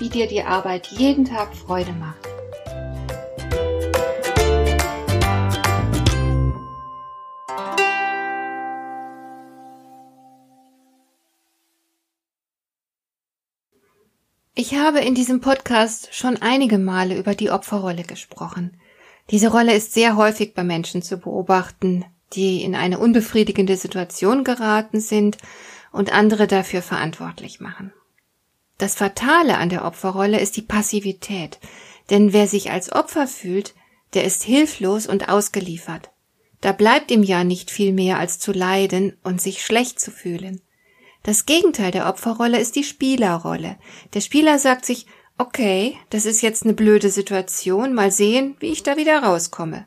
wie dir die Arbeit jeden Tag Freude macht. Ich habe in diesem Podcast schon einige Male über die Opferrolle gesprochen. Diese Rolle ist sehr häufig bei Menschen zu beobachten, die in eine unbefriedigende Situation geraten sind und andere dafür verantwortlich machen. Das Fatale an der Opferrolle ist die Passivität, denn wer sich als Opfer fühlt, der ist hilflos und ausgeliefert. Da bleibt ihm ja nicht viel mehr als zu leiden und sich schlecht zu fühlen. Das Gegenteil der Opferrolle ist die Spielerrolle. Der Spieler sagt sich, okay, das ist jetzt eine blöde Situation, mal sehen, wie ich da wieder rauskomme.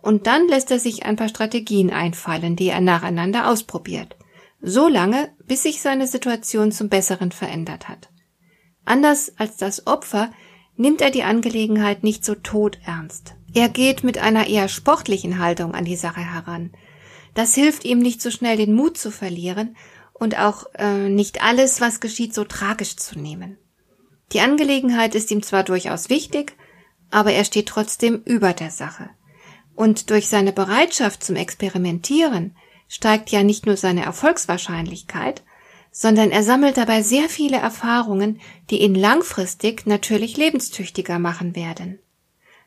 Und dann lässt er sich ein paar Strategien einfallen, die er nacheinander ausprobiert. So lange, bis sich seine Situation zum Besseren verändert hat. Anders als das Opfer nimmt er die Angelegenheit nicht so todernst. Er geht mit einer eher sportlichen Haltung an die Sache heran. Das hilft ihm nicht so schnell den Mut zu verlieren und auch äh, nicht alles, was geschieht, so tragisch zu nehmen. Die Angelegenheit ist ihm zwar durchaus wichtig, aber er steht trotzdem über der Sache. Und durch seine Bereitschaft zum Experimentieren steigt ja nicht nur seine Erfolgswahrscheinlichkeit, sondern er sammelt dabei sehr viele Erfahrungen, die ihn langfristig natürlich lebenstüchtiger machen werden.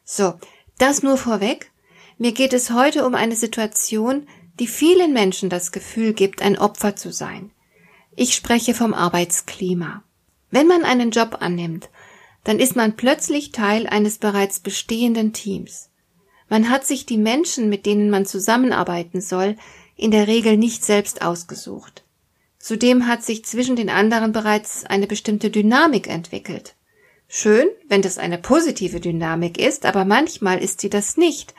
So, das nur vorweg. Mir geht es heute um eine Situation, die vielen Menschen das Gefühl gibt, ein Opfer zu sein. Ich spreche vom Arbeitsklima. Wenn man einen Job annimmt, dann ist man plötzlich Teil eines bereits bestehenden Teams. Man hat sich die Menschen, mit denen man zusammenarbeiten soll, in der Regel nicht selbst ausgesucht. Zudem hat sich zwischen den anderen bereits eine bestimmte Dynamik entwickelt. Schön, wenn das eine positive Dynamik ist, aber manchmal ist sie das nicht,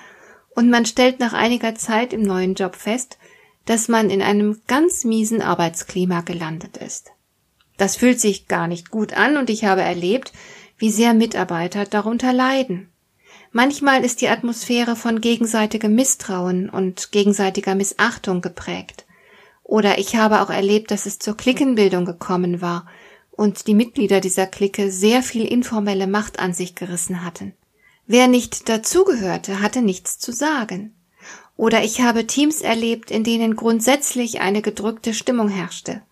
und man stellt nach einiger Zeit im neuen Job fest, dass man in einem ganz miesen Arbeitsklima gelandet ist. Das fühlt sich gar nicht gut an und ich habe erlebt, wie sehr Mitarbeiter darunter leiden. Manchmal ist die Atmosphäre von gegenseitigem Misstrauen und gegenseitiger Missachtung geprägt. Oder ich habe auch erlebt, dass es zur Klickenbildung gekommen war und die Mitglieder dieser Clique sehr viel informelle Macht an sich gerissen hatten. Wer nicht dazugehörte, hatte nichts zu sagen. Oder ich habe Teams erlebt, in denen grundsätzlich eine gedrückte Stimmung herrschte.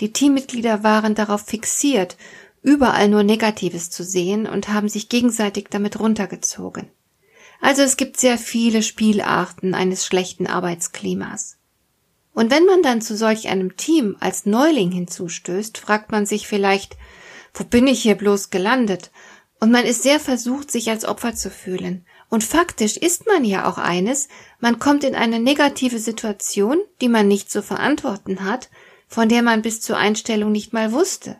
Die Teammitglieder waren darauf fixiert, überall nur Negatives zu sehen und haben sich gegenseitig damit runtergezogen. Also es gibt sehr viele Spielarten eines schlechten Arbeitsklimas. Und wenn man dann zu solch einem Team als Neuling hinzustößt, fragt man sich vielleicht, wo bin ich hier bloß gelandet? Und man ist sehr versucht, sich als Opfer zu fühlen. Und faktisch ist man ja auch eines, man kommt in eine negative Situation, die man nicht zu verantworten hat, von der man bis zur Einstellung nicht mal wusste.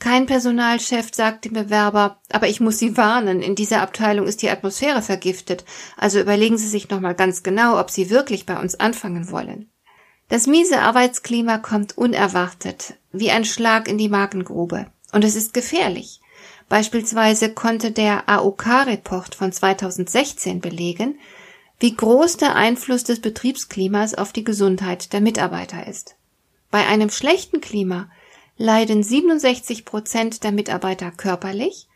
Kein Personalchef sagt dem Bewerber, aber ich muss Sie warnen, in dieser Abteilung ist die Atmosphäre vergiftet, also überlegen Sie sich nochmal ganz genau, ob Sie wirklich bei uns anfangen wollen. Das miese Arbeitsklima kommt unerwartet, wie ein Schlag in die Magengrube. Und es ist gefährlich. Beispielsweise konnte der AOK-Report von 2016 belegen, wie groß der Einfluss des Betriebsklimas auf die Gesundheit der Mitarbeiter ist. Bei einem schlechten Klima leiden 67 Prozent der Mitarbeiter körperlich,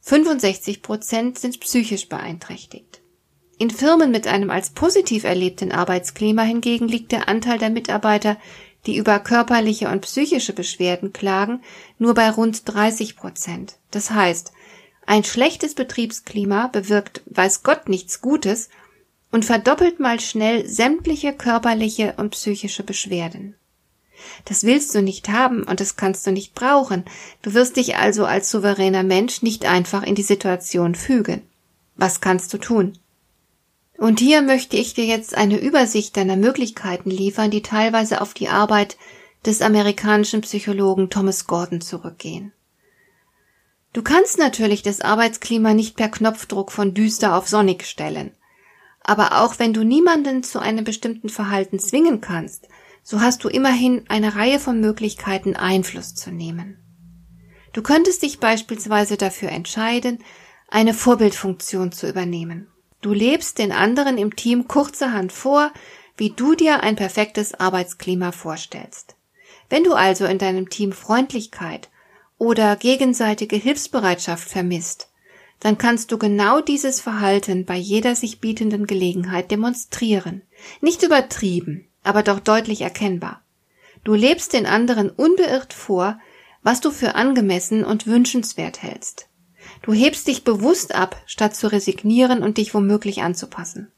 65 Prozent sind psychisch beeinträchtigt. In Firmen mit einem als positiv erlebten Arbeitsklima hingegen liegt der Anteil der Mitarbeiter, die über körperliche und psychische Beschwerden klagen, nur bei rund 30 Prozent. Das heißt, ein schlechtes Betriebsklima bewirkt weiß Gott nichts Gutes und verdoppelt mal schnell sämtliche körperliche und psychische Beschwerden. Das willst du nicht haben und das kannst du nicht brauchen. Du wirst dich also als souveräner Mensch nicht einfach in die Situation fügen. Was kannst du tun? Und hier möchte ich dir jetzt eine Übersicht deiner Möglichkeiten liefern, die teilweise auf die Arbeit des amerikanischen Psychologen Thomas Gordon zurückgehen. Du kannst natürlich das Arbeitsklima nicht per Knopfdruck von düster auf sonnig stellen. Aber auch wenn du niemanden zu einem bestimmten Verhalten zwingen kannst, so hast du immerhin eine Reihe von Möglichkeiten Einfluss zu nehmen. Du könntest dich beispielsweise dafür entscheiden, eine Vorbildfunktion zu übernehmen. Du lebst den anderen im Team kurzerhand vor, wie du dir ein perfektes Arbeitsklima vorstellst. Wenn du also in deinem Team Freundlichkeit oder gegenseitige Hilfsbereitschaft vermisst, dann kannst du genau dieses Verhalten bei jeder sich bietenden Gelegenheit demonstrieren. Nicht übertrieben, aber doch deutlich erkennbar. Du lebst den anderen unbeirrt vor, was du für angemessen und wünschenswert hältst. Du hebst dich bewusst ab, statt zu resignieren und dich womöglich anzupassen.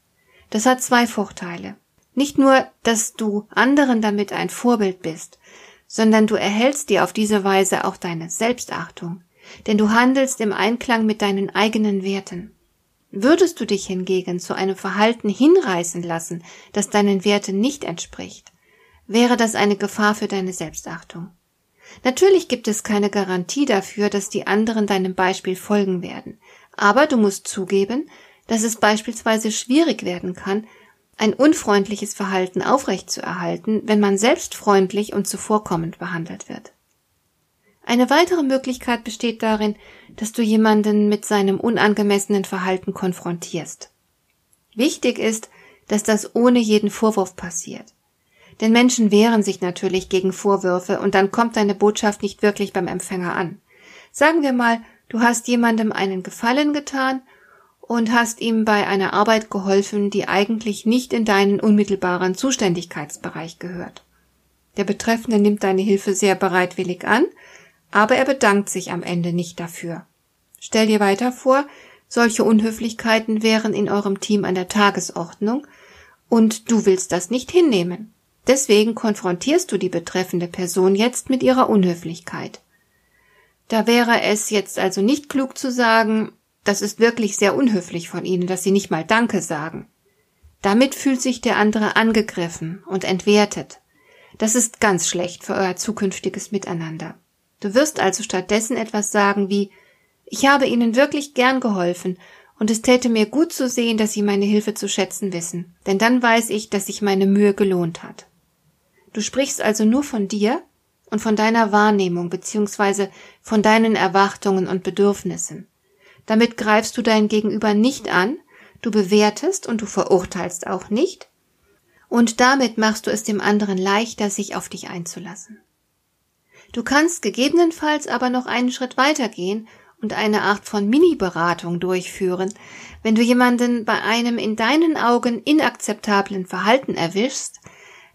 Das hat zwei Vorteile. Nicht nur, dass du anderen damit ein Vorbild bist, sondern du erhältst dir auf diese Weise auch deine Selbstachtung, denn du handelst im Einklang mit deinen eigenen Werten. Würdest du dich hingegen zu einem Verhalten hinreißen lassen, das deinen Werten nicht entspricht, wäre das eine Gefahr für deine Selbstachtung. Natürlich gibt es keine Garantie dafür, dass die anderen deinem Beispiel folgen werden, aber du musst zugeben, dass es beispielsweise schwierig werden kann, ein unfreundliches Verhalten aufrechtzuerhalten, wenn man selbst freundlich und zuvorkommend behandelt wird. Eine weitere Möglichkeit besteht darin, dass du jemanden mit seinem unangemessenen Verhalten konfrontierst. Wichtig ist, dass das ohne jeden Vorwurf passiert. Denn Menschen wehren sich natürlich gegen Vorwürfe und dann kommt deine Botschaft nicht wirklich beim Empfänger an. Sagen wir mal, du hast jemandem einen Gefallen getan und hast ihm bei einer Arbeit geholfen, die eigentlich nicht in deinen unmittelbaren Zuständigkeitsbereich gehört. Der Betreffende nimmt deine Hilfe sehr bereitwillig an, aber er bedankt sich am Ende nicht dafür. Stell dir weiter vor, solche Unhöflichkeiten wären in eurem Team an der Tagesordnung und du willst das nicht hinnehmen. Deswegen konfrontierst du die betreffende Person jetzt mit ihrer Unhöflichkeit. Da wäre es jetzt also nicht klug zu sagen, das ist wirklich sehr unhöflich von Ihnen, dass Sie nicht mal Danke sagen. Damit fühlt sich der andere angegriffen und entwertet. Das ist ganz schlecht für euer zukünftiges Miteinander. Du wirst also stattdessen etwas sagen wie Ich habe Ihnen wirklich gern geholfen, und es täte mir gut zu sehen, dass Sie meine Hilfe zu schätzen wissen, denn dann weiß ich, dass sich meine Mühe gelohnt hat. Du sprichst also nur von dir und von deiner Wahrnehmung beziehungsweise von deinen Erwartungen und Bedürfnissen. Damit greifst du dein Gegenüber nicht an, du bewertest und du verurteilst auch nicht, und damit machst du es dem anderen leichter, sich auf dich einzulassen. Du kannst gegebenenfalls aber noch einen Schritt weitergehen und eine Art von Mini-Beratung durchführen, wenn du jemanden bei einem in deinen Augen inakzeptablen Verhalten erwischst,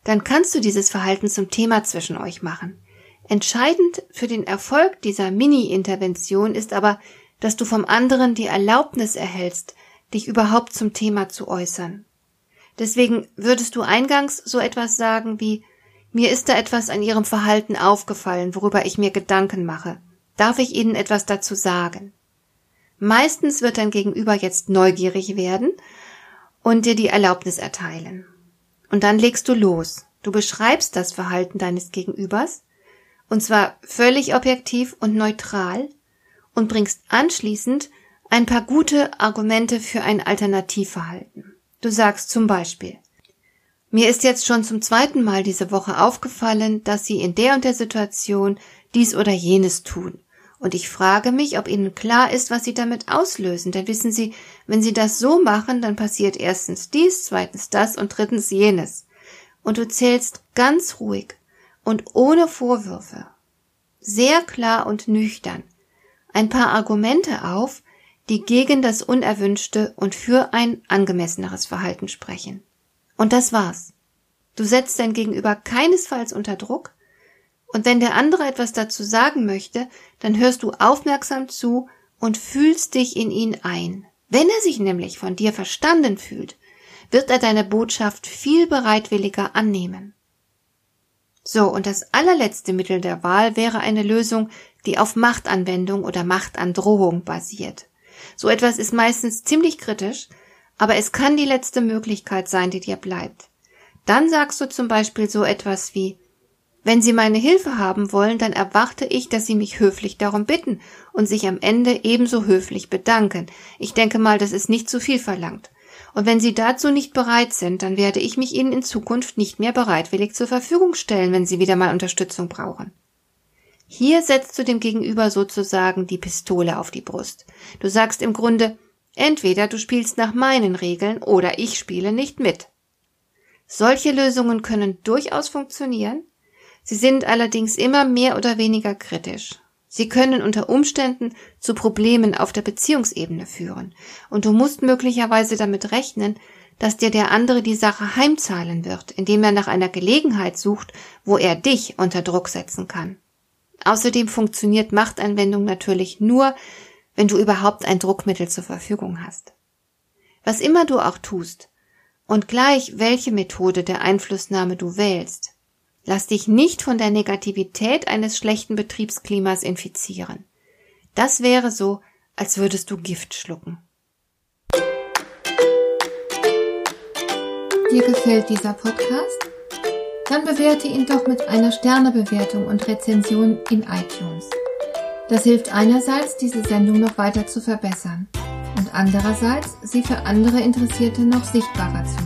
dann kannst du dieses Verhalten zum Thema zwischen euch machen. Entscheidend für den Erfolg dieser Mini-Intervention ist aber, dass du vom anderen die Erlaubnis erhältst, dich überhaupt zum Thema zu äußern. Deswegen würdest du eingangs so etwas sagen wie mir ist da etwas an Ihrem Verhalten aufgefallen, worüber ich mir Gedanken mache. Darf ich Ihnen etwas dazu sagen? Meistens wird dein Gegenüber jetzt neugierig werden und dir die Erlaubnis erteilen. Und dann legst du los. Du beschreibst das Verhalten deines Gegenübers, und zwar völlig objektiv und neutral, und bringst anschließend ein paar gute Argumente für ein Alternativverhalten. Du sagst zum Beispiel, mir ist jetzt schon zum zweiten Mal diese Woche aufgefallen, dass Sie in der und der Situation dies oder jenes tun. Und ich frage mich, ob Ihnen klar ist, was Sie damit auslösen. Denn wissen Sie, wenn Sie das so machen, dann passiert erstens dies, zweitens das und drittens jenes. Und du zählst ganz ruhig und ohne Vorwürfe, sehr klar und nüchtern, ein paar Argumente auf, die gegen das Unerwünschte und für ein angemesseneres Verhalten sprechen. Und das war's. Du setzt dein Gegenüber keinesfalls unter Druck, und wenn der andere etwas dazu sagen möchte, dann hörst du aufmerksam zu und fühlst dich in ihn ein. Wenn er sich nämlich von dir verstanden fühlt, wird er deine Botschaft viel bereitwilliger annehmen. So, und das allerletzte Mittel der Wahl wäre eine Lösung, die auf Machtanwendung oder Machtandrohung basiert. So etwas ist meistens ziemlich kritisch, aber es kann die letzte Möglichkeit sein, die dir bleibt. Dann sagst du zum Beispiel so etwas wie Wenn Sie meine Hilfe haben wollen, dann erwarte ich, dass Sie mich höflich darum bitten und sich am Ende ebenso höflich bedanken. Ich denke mal, das ist nicht zu viel verlangt. Und wenn Sie dazu nicht bereit sind, dann werde ich mich Ihnen in Zukunft nicht mehr bereitwillig zur Verfügung stellen, wenn Sie wieder mal Unterstützung brauchen. Hier setzt du dem Gegenüber sozusagen die Pistole auf die Brust. Du sagst im Grunde, entweder du spielst nach meinen Regeln oder ich spiele nicht mit. Solche Lösungen können durchaus funktionieren, Sie sind allerdings immer mehr oder weniger kritisch. Sie können unter Umständen zu Problemen auf der Beziehungsebene führen, und du musst möglicherweise damit rechnen, dass dir der andere die Sache heimzahlen wird, indem er nach einer Gelegenheit sucht, wo er dich unter Druck setzen kann. Außerdem funktioniert Machtanwendung natürlich nur, wenn du überhaupt ein Druckmittel zur Verfügung hast. Was immer du auch tust, und gleich welche Methode der Einflussnahme du wählst, Lass dich nicht von der Negativität eines schlechten Betriebsklimas infizieren. Das wäre so, als würdest du Gift schlucken. Dir gefällt dieser Podcast? Dann bewerte ihn doch mit einer Sternebewertung und Rezension in iTunes. Das hilft einerseits, diese Sendung noch weiter zu verbessern und andererseits, sie für andere Interessierte noch sichtbarer zu machen.